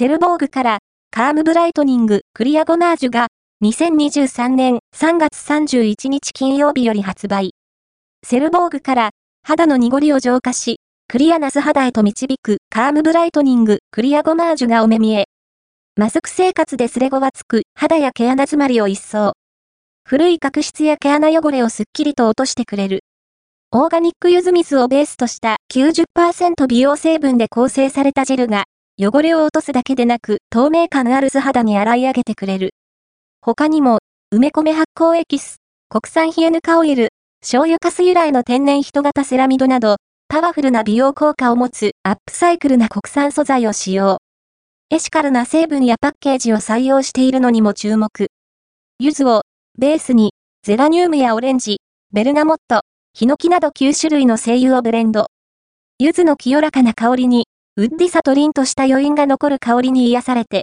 セルボーグからカームブライトニングクリアゴマージュが2023年3月31日金曜日より発売。セルボーグから肌の濁りを浄化し、クリアな素肌へと導くカームブライトニングクリアゴマージュがお目見え。マスク生活でスレゴはつく肌や毛穴詰まりを一掃。古い角質や毛穴汚れをすっきりと落としてくれる。オーガニックユズ水をベースとした90%美容成分で構成されたジェルが汚れを落とすだけでなく透明感ある素肌に洗い上げてくれる。他にも、梅米発酵エキス、国産ヒエヌカオイル、醤油かす由来の天然人型セラミドなど、パワフルな美容効果を持つアップサイクルな国産素材を使用。エシカルな成分やパッケージを採用しているのにも注目。柚子をベースにゼラニウムやオレンジ、ベルガモット、ヒノキなど9種類の精油をブレンド。柚子の清らかな香りにウッディさと凛とした余韻が残る香りに癒されて、